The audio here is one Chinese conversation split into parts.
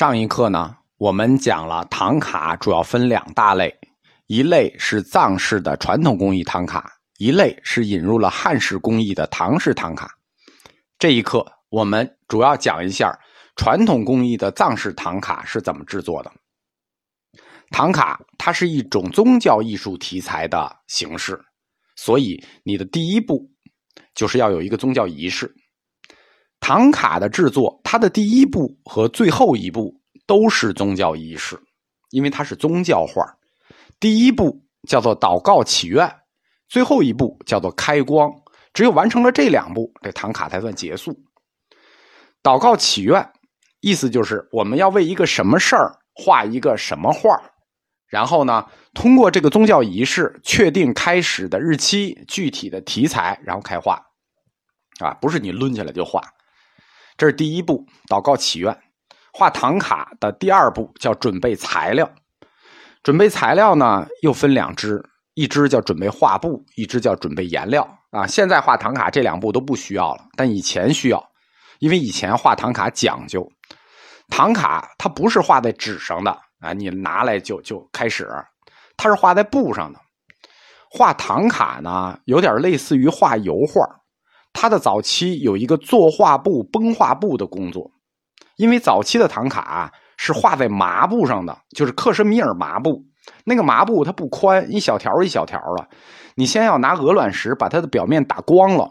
上一课呢，我们讲了唐卡主要分两大类，一类是藏式的传统工艺唐卡，一类是引入了汉式工艺的唐式唐卡。这一课我们主要讲一下传统工艺的藏式唐卡是怎么制作的。唐卡它是一种宗教艺术题材的形式，所以你的第一步就是要有一个宗教仪式。唐卡的制作，它的第一步和最后一步都是宗教仪式，因为它是宗教画。第一步叫做祷告祈愿，最后一步叫做开光。只有完成了这两步，这唐卡才算结束。祷告祈愿，意思就是我们要为一个什么事儿画一个什么画，然后呢，通过这个宗教仪式确定开始的日期、具体的题材，然后开画。啊，不是你抡起来就画。这是第一步，祷告祈愿。画唐卡的第二步叫准备材料。准备材料呢，又分两支，一支叫准备画布，一支叫准备颜料。啊，现在画唐卡这两步都不需要了，但以前需要，因为以前画唐卡讲究，唐卡它不是画在纸上的啊，你拿来就就开始，它是画在布上的。画唐卡呢，有点类似于画油画。他的早期有一个做画布、绷画布的工作，因为早期的唐卡是画在麻布上的，就是克什米尔麻布。那个麻布它不宽，一小条一小条的。你先要拿鹅卵石把它的表面打光了，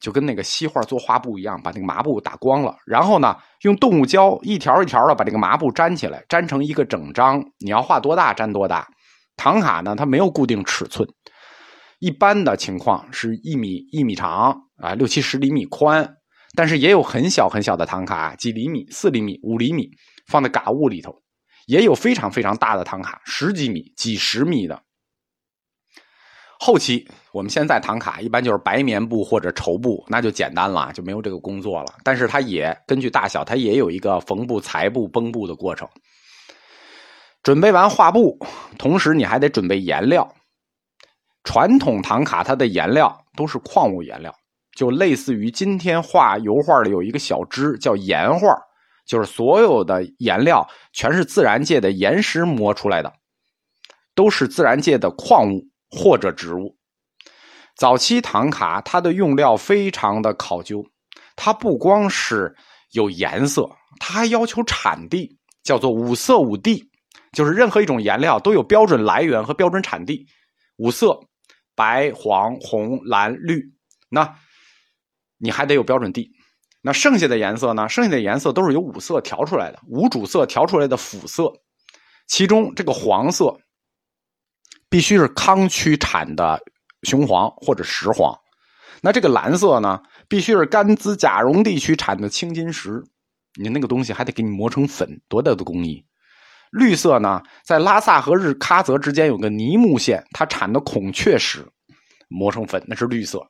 就跟那个西画做画布一样，把那个麻布打光了。然后呢，用动物胶一条一条的把这个麻布粘起来，粘成一个整张。你要画多大粘多大。唐卡呢，它没有固定尺寸。一般的情况是一米一米长啊，六七十厘米宽，但是也有很小很小的唐卡，几厘米、四厘米、五厘米，放在嘎物里头；也有非常非常大的唐卡，十几米、几十米的。后期我们现在唐卡一般就是白棉布或者绸布，那就简单了，就没有这个工作了。但是它也根据大小，它也有一个缝布、裁布、绷布的过程。准备完画布，同时你还得准备颜料。传统唐卡它的颜料都是矿物颜料，就类似于今天画油画的有一个小支叫岩画，就是所有的颜料全是自然界的岩石磨出来的，都是自然界的矿物或者植物。早期唐卡它的用料非常的考究，它不光是有颜色，它还要求产地，叫做五色五地，就是任何一种颜料都有标准来源和标准产地，五色。白、黄、红、蓝、绿，那你还得有标准地。那剩下的颜色呢？剩下的颜色都是由五色调出来的，五主色调出来的辅色。其中这个黄色必须是康区产的雄黄或者石黄。那这个蓝色呢，必须是甘孜甲绒地区产的青金石。你那个东西还得给你磨成粉，多大的工艺！绿色呢，在拉萨和日喀则之间有个尼木县，它产的孔雀石磨成粉，那是绿色。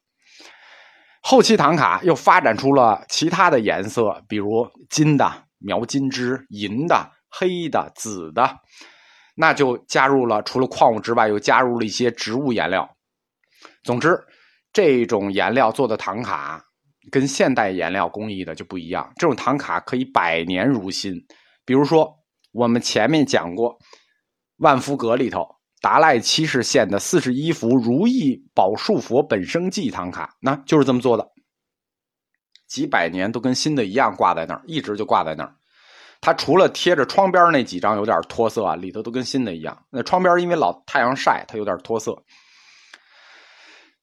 后期唐卡又发展出了其他的颜色，比如金的描金枝、银的、黑的、紫的，那就加入了除了矿物之外，又加入了一些植物颜料。总之，这种颜料做的唐卡跟现代颜料工艺的就不一样。这种唐卡可以百年如新，比如说。我们前面讲过，万福阁里头达赖七世献的四十一幅如意宝树佛本生记唐卡，那就是这么做的，几百年都跟新的一样挂在那儿，一直就挂在那儿。它除了贴着窗边那几张有点脱色啊，里头都跟新的一样。那窗边因为老太阳晒，它有点脱色。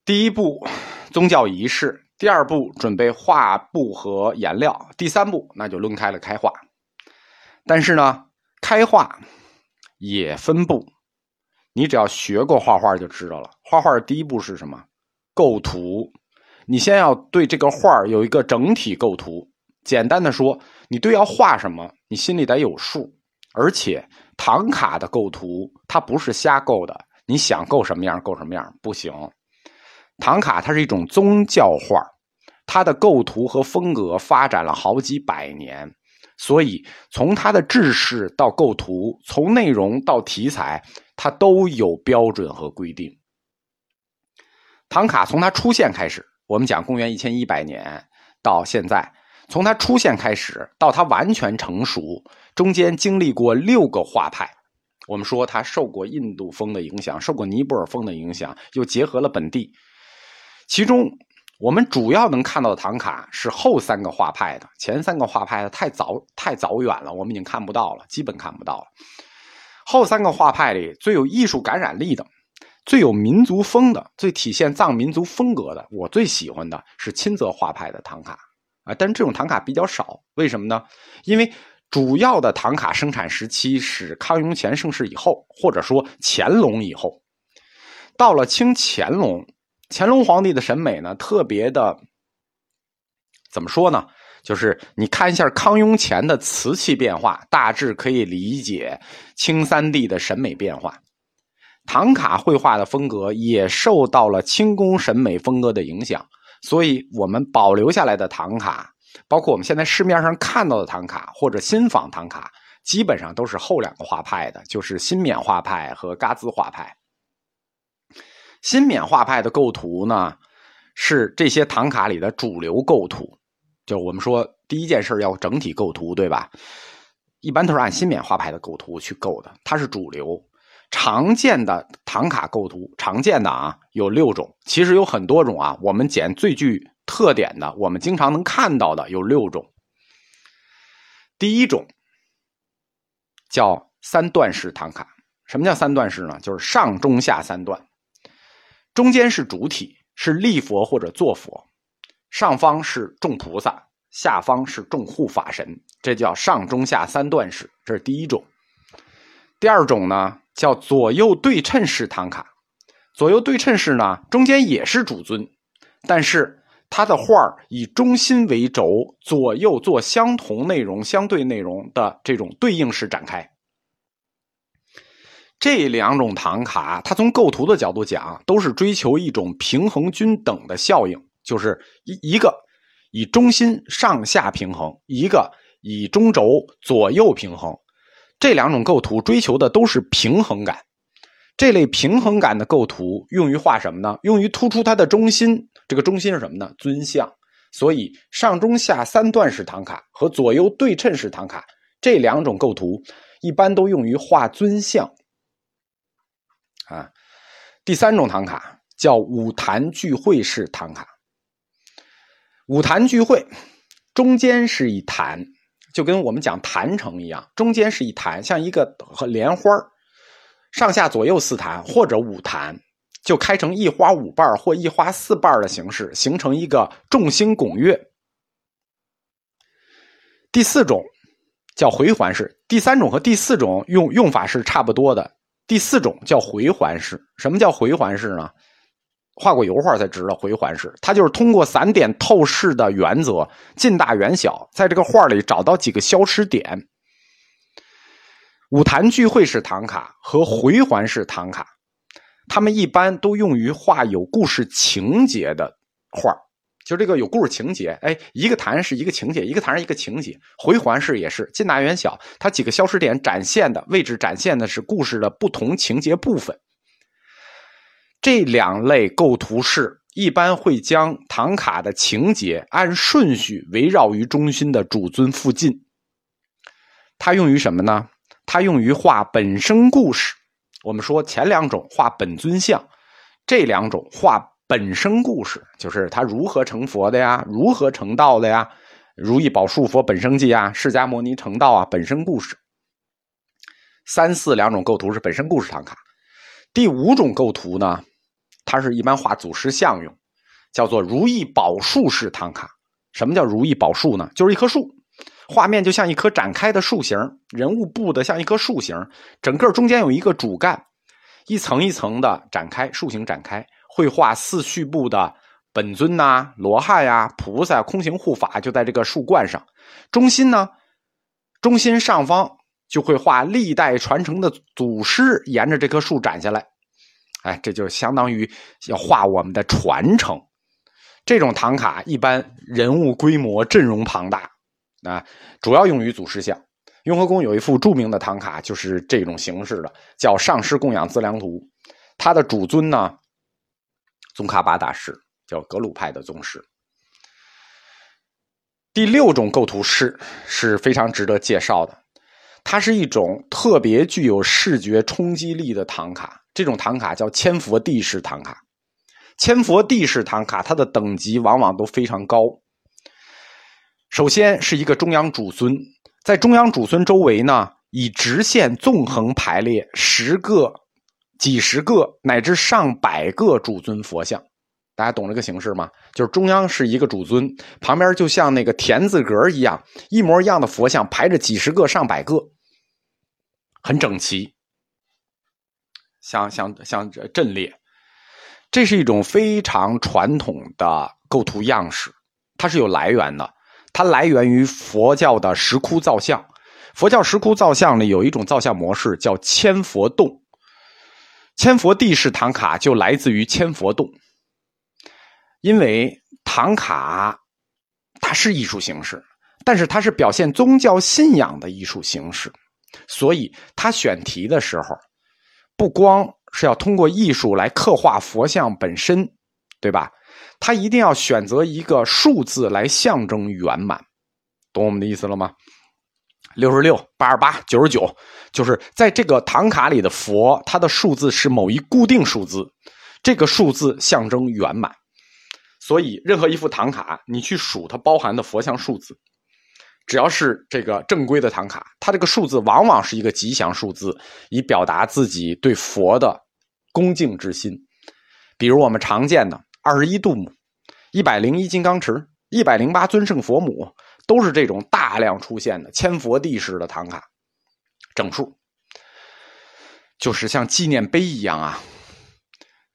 第一步，宗教仪式；第二步，准备画布和颜料；第三步，那就抡开了开画。但是呢。开画也分布，你只要学过画画就知道了。画画的第一步是什么？构图。你先要对这个画有一个整体构图。简单的说，你对要画什么，你心里得有数。而且唐卡的构图它不是瞎构的，你想构什么样构什么样不行。唐卡它是一种宗教画，它的构图和风格发展了好几百年。所以，从它的制式到构图，从内容到题材，它都有标准和规定。唐卡从它出现开始，我们讲公元一千一百年到现在，从它出现开始到它完全成熟，中间经历过六个画派。我们说它受过印度风的影响，受过尼泊尔风的影响，又结合了本地。其中，我们主要能看到的唐卡是后三个画派的，前三个画派的太早太早远了，我们已经看不到了，基本看不到了。后三个画派里最有艺术感染力的。最有民族风的、最体现藏民族风格的，我最喜欢的是钦泽画派的唐卡啊，但是这种唐卡比较少，为什么呢？因为主要的唐卡生产时期是康雍乾盛世以后，或者说乾隆以后。到了清乾隆，乾隆皇帝的审美呢，特别的怎么说呢？就是你看一下康雍乾的瓷器变化，大致可以理解清三帝的审美变化。唐卡绘画的风格也受到了清宫审美风格的影响，所以我们保留下来的唐卡，包括我们现在市面上看到的唐卡或者新仿唐卡，基本上都是后两个画派的，就是新缅画派和嘎兹画派。新缅画派的构图呢，是这些唐卡里的主流构图，就我们说第一件事要整体构图，对吧？一般都是按新缅画派的构图去构的，它是主流。常见的唐卡构图，常见的啊有六种，其实有很多种啊。我们捡最具特点的，我们经常能看到的有六种。第一种叫三段式唐卡。什么叫三段式呢？就是上中下三段，中间是主体，是立佛或者坐佛，上方是众菩萨，下方是众护法神，这叫上中下三段式。这是第一种。第二种呢？叫左右对称式唐卡，左右对称式呢，中间也是主尊，但是它的画以中心为轴，左右做相同内容、相对内容的这种对应式展开。这两种唐卡，它从构图的角度讲，都是追求一种平衡均等的效应，就是一一个以中心上下平衡，一个以中轴左右平衡。这两种构图追求的都是平衡感，这类平衡感的构图用于画什么呢？用于突出它的中心。这个中心是什么呢？尊像。所以上中下三段式唐卡和左右对称式唐卡这两种构图一般都用于画尊像。啊，第三种唐卡叫五坛聚会式唐卡。五坛聚会，中间是一坛。就跟我们讲坛城一样，中间是一坛，像一个莲花上下左右四坛或者五坛，就开成一花五瓣或一花四瓣的形式，形成一个众星拱月。第四种叫回环式，第三种和第四种用用法是差不多的。第四种叫回环式，什么叫回环式呢？画过油画才知道回环式，它就是通过散点透视的原则，近大远小，在这个画里找到几个消失点。舞坛聚会式唐卡和回环式唐卡，他们一般都用于画有故事情节的画就这个有故事情节，哎，一个坛是一个情节，一个坛是一个情节。回环式也是近大远小，它几个消失点展现的位置展现的是故事的不同情节部分。这两类构图式一般会将唐卡的情节按顺序围绕于中心的主尊附近。它用于什么呢？它用于画本身故事。我们说前两种画本尊像，这两种画本身故事，就是他如何成佛的呀，如何成道的呀，如意宝树佛本生记啊，释迦牟尼成道啊，本身故事。三四两种构图是本身故事唐卡。第五种构图呢？它是一般画祖师像用，叫做如意宝树式唐卡。什么叫如意宝树呢？就是一棵树，画面就像一棵展开的树形，人物布的像一棵树形，整个中间有一个主干，一层一层的展开，树形展开，会画四序部的本尊呐、罗汉呀、菩萨、空行护法，就在这个树冠上。中心呢，中心上方就会画历代传承的祖师，沿着这棵树展下来。哎，这就相当于要画我们的传承。这种唐卡一般人物规模、阵容庞大，啊，主要用于祖师像。雍和宫有一幅著名的唐卡，就是这种形式的，叫《上师供养资粮图》。它的主尊呢，宗喀巴大师，叫格鲁派的宗师。第六种构图式是非常值得介绍的，它是一种特别具有视觉冲击力的唐卡。这种唐卡叫千佛地式唐卡。千佛地式唐卡，它的等级往往都非常高。首先是一个中央主尊，在中央主尊周围呢，以直线纵横排列十个、几十个乃至上百个主尊佛像。大家懂这个形式吗？就是中央是一个主尊，旁边就像那个田字格一样，一模一样的佛像排着几十个、上百个，很整齐，像像像阵列。这是一种非常传统的构图样式，它是有来源的，它来源于佛教的石窟造像。佛教石窟造像里，有一种造像模式叫千佛洞，千佛地式唐卡就来自于千佛洞。因为唐卡它是艺术形式，但是它是表现宗教信仰的艺术形式，所以他选题的时候，不光是要通过艺术来刻画佛像本身，对吧？他一定要选择一个数字来象征圆满，懂我们的意思了吗？六十六、八十八、九十九，就是在这个唐卡里的佛，它的数字是某一固定数字，这个数字象征圆满。所以，任何一幅唐卡，你去数它包含的佛像数字，只要是这个正规的唐卡，它这个数字往往是一个吉祥数字，以表达自己对佛的恭敬之心。比如我们常见的二十一度母、一百零一金刚持、一百零八尊圣佛母，都是这种大量出现的千佛地式的唐卡，整数，就是像纪念碑一样啊。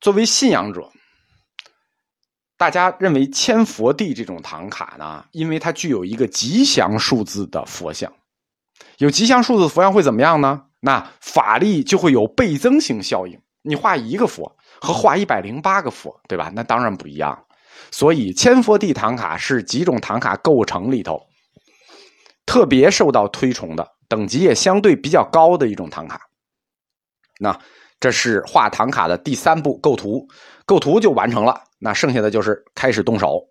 作为信仰者。大家认为千佛地这种唐卡呢，因为它具有一个吉祥数字的佛像，有吉祥数字的佛像会怎么样呢？那法力就会有倍增性效应。你画一个佛和画一百零八个佛，对吧？那当然不一样。所以千佛地唐卡是几种唐卡构成里头特别受到推崇的，等级也相对比较高的一种唐卡。那这是画唐卡的第三步构图，构图就完成了。那剩下的就是开始动手。